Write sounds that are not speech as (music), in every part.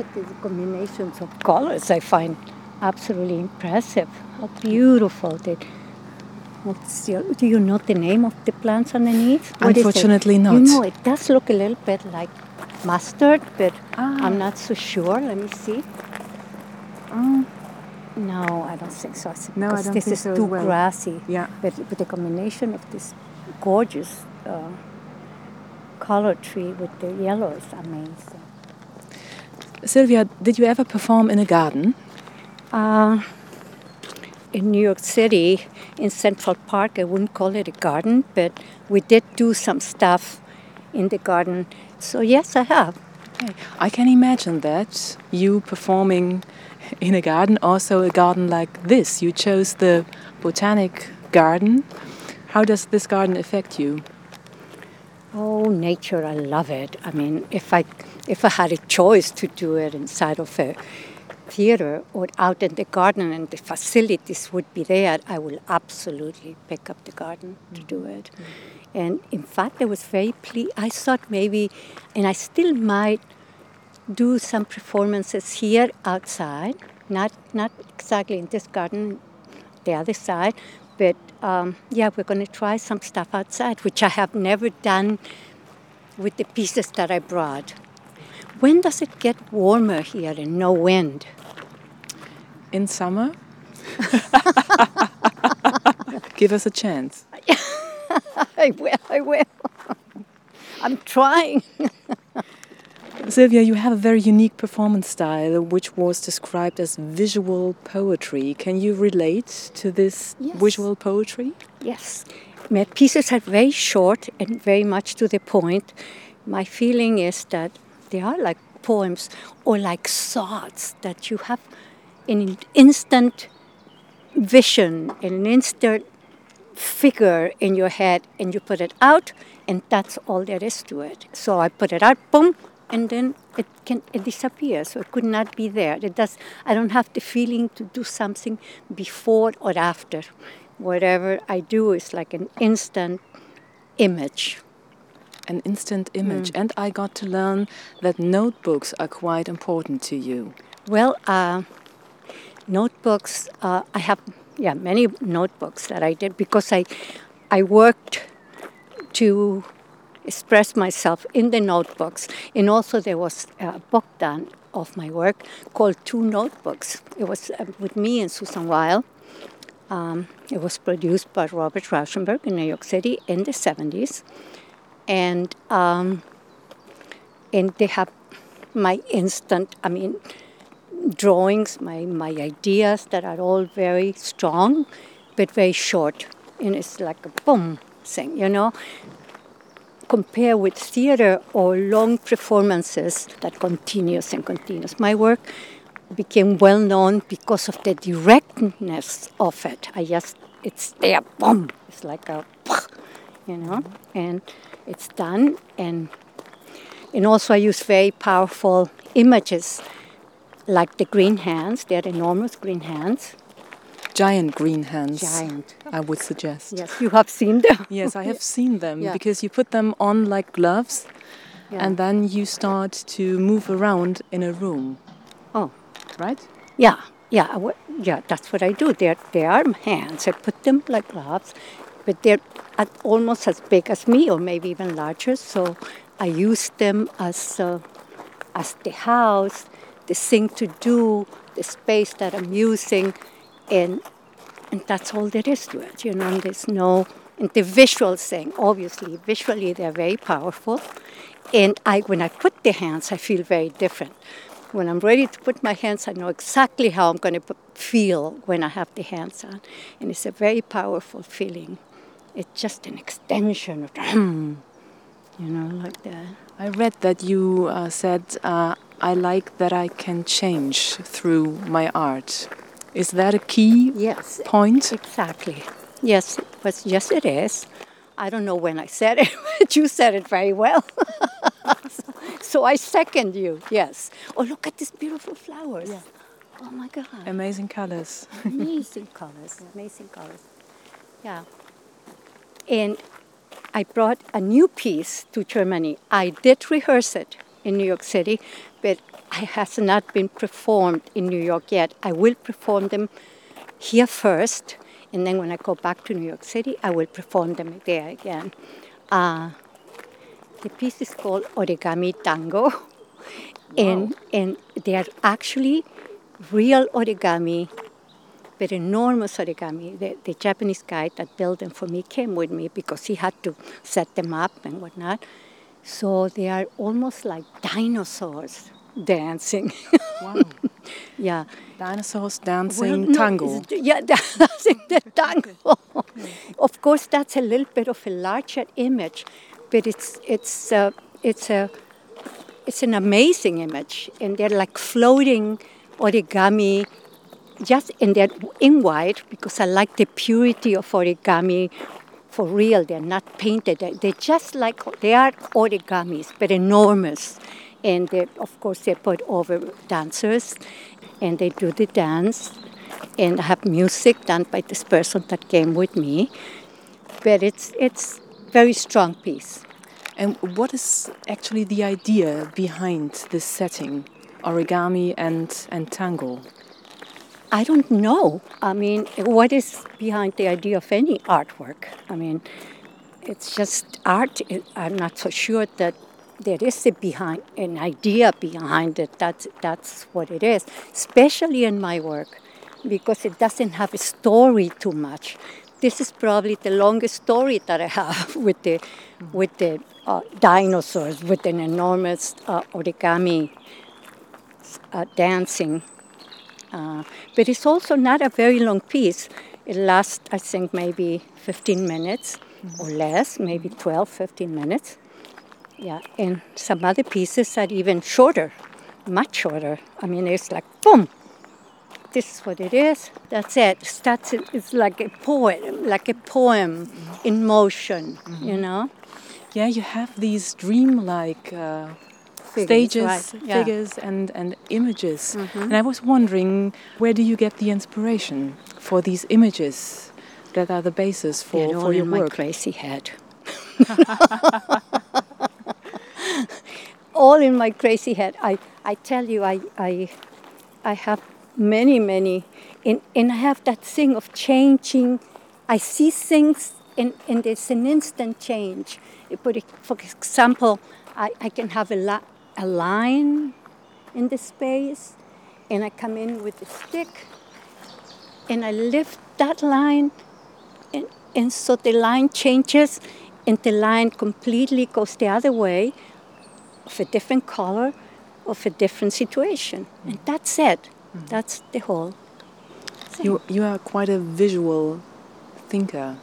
at the combinations of colors. I find absolutely impressive. How beautiful they. What's your, do you know the name of the plants underneath? What? Unfortunately not. You know, it does look a little bit like mustard, but Ah. I'm not so sure. Let me see. Oh, No, I don't think so. I No, I don't this think is so too well. grassy. Yeah. But with the combination of this gorgeous uh, color tree with the yellow is amazing. Sylvia, did you ever perform in a garden? Uh, in New York City, in Central Park, I wouldn't call it a garden, but we did do some stuff in the garden. So yes, I have. Okay. I can imagine that you performing in a garden, also a garden like this. You chose the botanic garden. How does this garden affect you? Oh, nature! I love it. I mean, if I if I had a choice to do it inside of a theater or out in the garden and the facilities would be there, I will absolutely pick up the garden to do it. And in fact, I was very pleased. I thought maybe, and I still might do some performances here outside, not not exactly in this garden, the other side, but um, yeah, we're going to try some stuff outside, which I have never done with the pieces that I brought. When does it get warmer here and no wind? In summer? (laughs) Give us a chance. (laughs) I will, I will. I'm trying. (laughs) Sylvia, you have a very unique performance style, which was described as visual poetry. Can you relate to this Yes. visual poetry? Yes. My pieces are very short and very much to the point. My feeling is that they are like poems or like thoughts that you have an instant vision, an instant figure in your head, and you put it out, and that's all there is to it. So I put it out, boom, and then it can it disappears. So it could not be there. It does. I don't have the feeling to do something before or after. Whatever I do is like an instant image. An instant image. And I got to learn that notebooks are quite important to you. Well, uh, notebooks. Uh, I have yeah many notebooks that I did because I I worked to express myself in the notebooks, and also there was a book done of my work called Two Notebooks. It was uh, with me and Susan Weil. Um, it was produced by Robert Rauschenberg in New York City in the 70s. And, um, and they have my instant, I mean, drawings, my, my ideas that are all very strong, but very short. And it's like a boom thing, you know? Compare with theater or long performances that continues and continues. My work became well known because of the directness of it. I just, it's there, boom. It's like a, you know, and it's done. And and also I use very powerful images, like the green hands. They're enormous green hands. Giant green hands, Giant. I would suggest. Yes, you have seen them. (laughs) Yes, I have (laughs) seen them Yeah. because you put them on like gloves Yeah. and then you start to move around in a room, Oh, right? yeah, yeah, yeah. That's what I do. They're they are hands. I put them like gloves, but they're almost as big as me, or maybe even larger. So I use them as uh, as the house, the thing to do, the space that I'm using, and and that's all there is to it. You know, and there's no and the visual thing. Obviously, visually they're very powerful, and I when I put the hands, I feel very different. When I'm ready to put my hands, I know exactly how I'm going to feel when I have the hands on, and it's a very powerful feeling. It's just an extension of, (clears throat) you know, like that. I read that you uh, said, uh, I like that I can change through my art. Is that a key Yes, point? Exactly. Yes, was, yes, it is. I don't know when I said it, (laughs) but you said it very well. so, (laughs) so I second you, yes. Oh, look at these beautiful flowers. yeah. Oh my God. Amazing colors. (laughs) amazing colors, amazing colors. Yeah. And I brought a new piece to Germany. I did rehearse it in New York City, but it has not been performed in New York yet. I will perform them here first, and then when I go back to New York City, I will perform them there again. Uh, the piece is called Origami Tango, and and they are actually real origami, but enormous origami. The, the Japanese guy that built them for me came with me because he had to set them up and whatnot. So they are almost like dinosaurs dancing. Wow. (laughs) yeah. Dinosaurs Well, dancing no, tango. Yeah, (laughs) dancing the tango. (laughs) of course, that's a little bit of a larger image, but it's it's uh, it's a it's an amazing image, and they're like floating origami, just and they're in white because I like the purity of origami. For real, they're not painted. They- They're just like they are origamis, but enormous. And they, of course, they put over dancers, and they do the dance, and I have music done by this person that came with me. But it's it's very strong piece. And what is actually the idea behind this setting, origami and, and tango? I don't know. I mean, what is behind the idea of any artwork? I mean, it's just art. I'm not so sure that there is a behind an idea behind it. That's that's what it is. Especially in my work, because it doesn't have a story too much. This is probably the longest story that I have (laughs) with the with the uh, dinosaurs with an enormous uh, origami uh, dancing uh, but it's also not a very long piece. It lasts, I think, maybe 15 minutes or less, maybe 12, 15 minutes. Yeah, and some other pieces are even shorter, much shorter. I mean, it's like boom. This is what it is. That's it. Starts. It's like a poem, like a poem in motion. You know. Yeah, you have these dreamlike uh, Figures, stages, right, yeah. Figures, and, and images. Mm-hmm. And I was wondering, where do you get the inspiration for these images that are the basis for, They're all for your in my work? crazy head. (laughs) all in my crazy head. I, I tell you, I, I, I have many, many, and, and I have that thing of changing. I see things, and, and there's an instant change. But for example, I, I can have a, li- a line in the space, and I come in with a stick, and I lift that line, and, and so the line changes, and the line completely goes the other way, of a different color, of a different situation, mm. and that's it. Mm. That's the whole. thing. You, you are quite a visual thinker.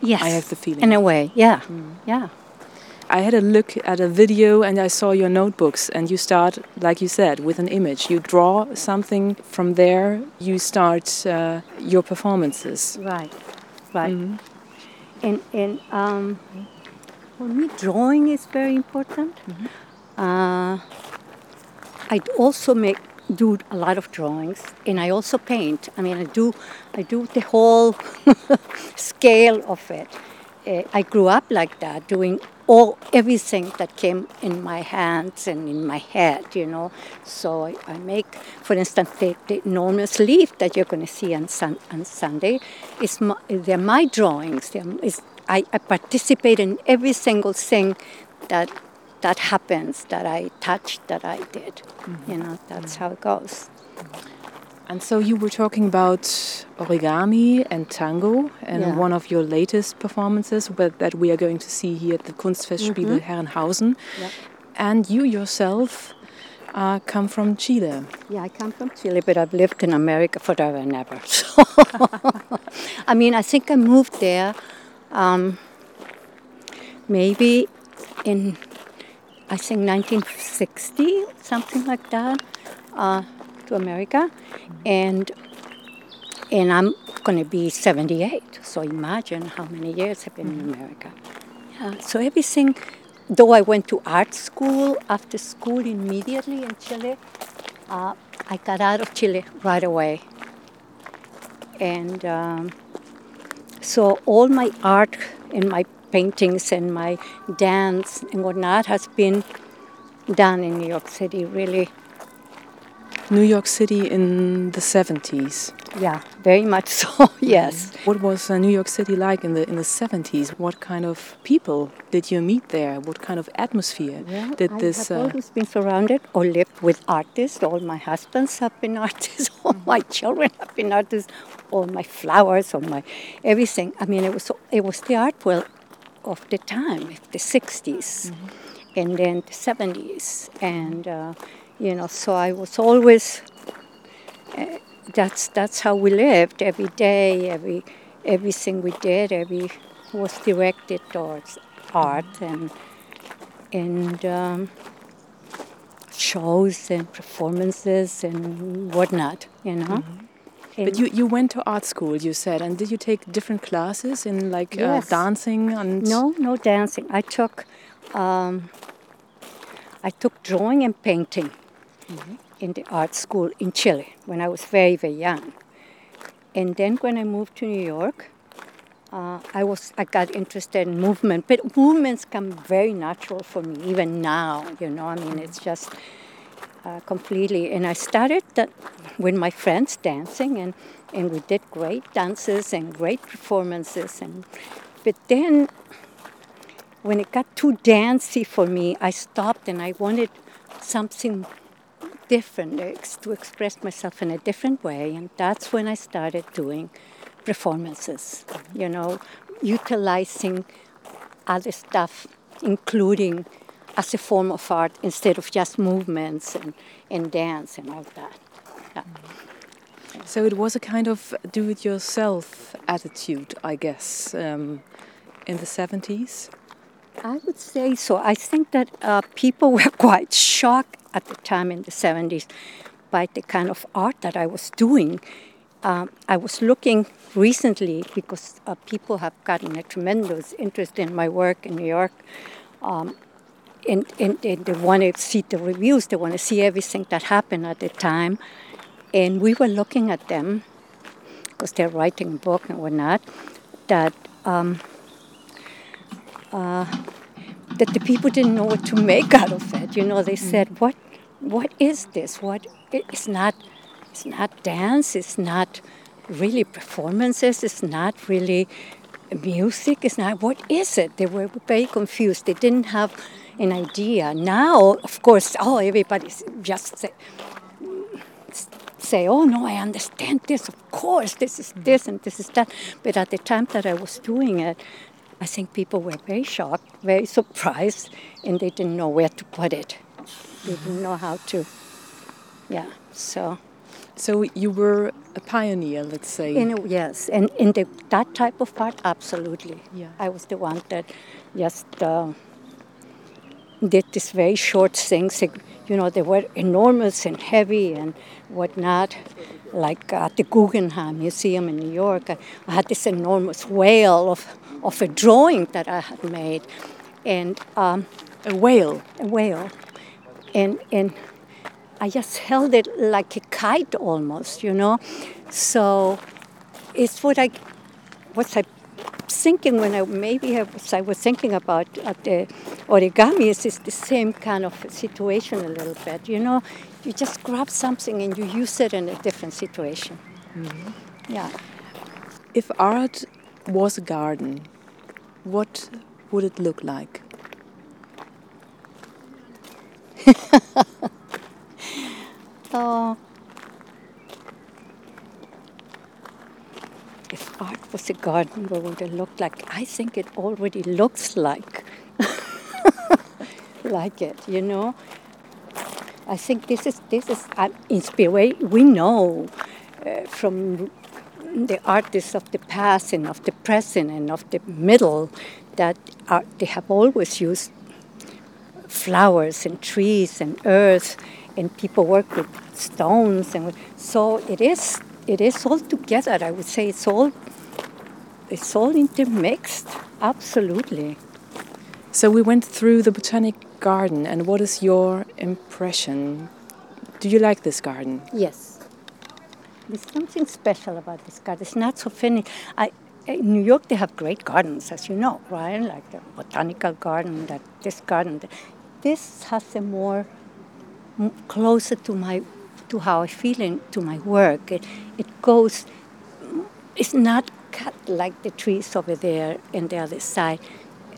yes, I have the feeling. In a way, yeah, mm. yeah. I had a look at a video and I saw your notebooks, and you start, like you said, with an image. You draw something from there, you start uh, your performances. Right, right. And and um, for me, drawing is very important. Uh, I also make do a lot of drawings, and I also paint. I mean, I do I do the whole (laughs) scale of it. Uh, I grew up like that, doing all everything that came in my hands and in my head, you know. So I, I make, for instance, the, the enormous leaf that you're going to see on, sun, on Sunday. Is my, they're my drawings. They're, is, I, I participate in every single thing that that happens, that I touched, that I did. Mm-hmm. You know, that's how it goes. Mm-hmm. And so you were talking about origami and tango, and Yeah. one of your latest performances but that we are going to see here at the Kunstfestspiele Herrenhausen. Yeah. And you yourself uh, come from Chile. Yeah, I come from Chile, but I've lived in America forever and ever. (laughs) So, (laughs) I mean, I think I moved there um, maybe in, I think 1960, something like that, uh, to America, and and I'm going to be 78. So imagine how many years I've been in America. Yeah, so everything, though I went to art school after school immediately in Chile, uh, I got out of Chile right away. And um, so all my art and my paintings and my dance and whatnot has been done in New York City, really. New York City in the 70s. Yeah, very much so. (laughs) yes. What was uh, New York City like in the in the 70s? What kind of people did you meet there? What kind of atmosphere Well, did I this? have uh, always been surrounded or lived with artists. All my husbands have been (laughs) artists. All my children have been artists. All my flowers, all my everything. I mean, it was it was the art world of the time, the 60s, and then the 70s, and uh, you know. So I was always. Uh, that's that's how we lived every day. Every everything we did, every was directed towards art and and um, shows and performances and whatnot, you know. but And- you, you went to art school, you said, and did you take different classes in like uh, dancing and? no, no dancing. I took um, I took drawing and painting in the art school in Chile when I was very very young, and then when I moved to New York. Uh, I was I got interested in movement, but movements come very natural for me even now. You know, I mean, it's just uh, completely. And I started that with my friends dancing, and, and we did great dances and great performances. And but then, when it got too dancey for me, I stopped, and I wanted something different ex- to express myself in a different way, and that's when I started doing performances. You know, utilizing other stuff, including as a form of art instead of just movements and, and dance and all that. Yeah. So it was a kind of do-it-yourself attitude, I guess, um, in the 70s. I would say so. I think that uh, people (laughs) were quite shocked at the time in the 70s by the kind of art that I was doing. Um, I was looking recently because uh, people have gotten a tremendous interest in my work in New York. Um, and, and, and they want to see the reviews, they want to see everything that happened at the time. And we were looking at them, because they're writing a book and whatnot, that um, uh, that the people didn't know what to make out of it. You know, they mm. said, "What, what is this? What? It's not, it's not dance. It's not really performances. It's not really music. It's not. What is it?" They were very confused. They didn't have an idea. Now, of course, oh, everybody's just say, say, "Oh no, I understand this. Of course, this is mm. this and this is that." But at the time that I was doing it, I think people were very shocked, very surprised, and they didn't know where to put it. They didn't know how to. Yeah. So, So you were a pioneer, let's say. in a, yes, and in the, that type of art, absolutely. Yeah. I was the one that just uh, did these very short things. You know, they were enormous and heavy and whatnot. Like at the Guggenheim Museum in New York, I had this enormous whale of, of a drawing that I had made, and um, a whale. a whale, and and I just held it like a kite almost, you know. So it's what I was I thinking when I maybe I was, I was thinking about at the origami is it's the same kind of situation a little bit, you know. You just grab something and you use it in a different situation. Yeah. If art was a garden, what would it look like? (laughs) Oh. If art was a garden, what would it look like? I think it already looks like (laughs) like it, you know. I think this is this is an inspiration. We know uh, from the artists of the past and of the present and of the middle that art, they have always used flowers and trees and earth, and people work with stones and so it is it is all together. I would say it's all it's all intermixed. Absolutely. So we went through the botanic garden, and what is your impression? Do you like this garden? Yes. There's something special about this garden. It's not so finished. I, in New York, they have great gardens, as you know, right? Like the botanical garden, that this garden. this has a more closer to my to how I feel in, to my work. It it goes. It's not cut like the trees over there and the other side.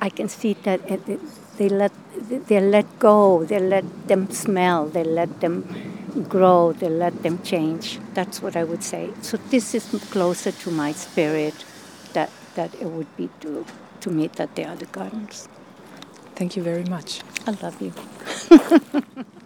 I can see that eh, it, they let they let go. They let them smell. They let them grow. They let them change. That's what I would say. So this is closer to my spirit that that it would be to to me that the other gardens. Thank you very much. I love you. (laughs)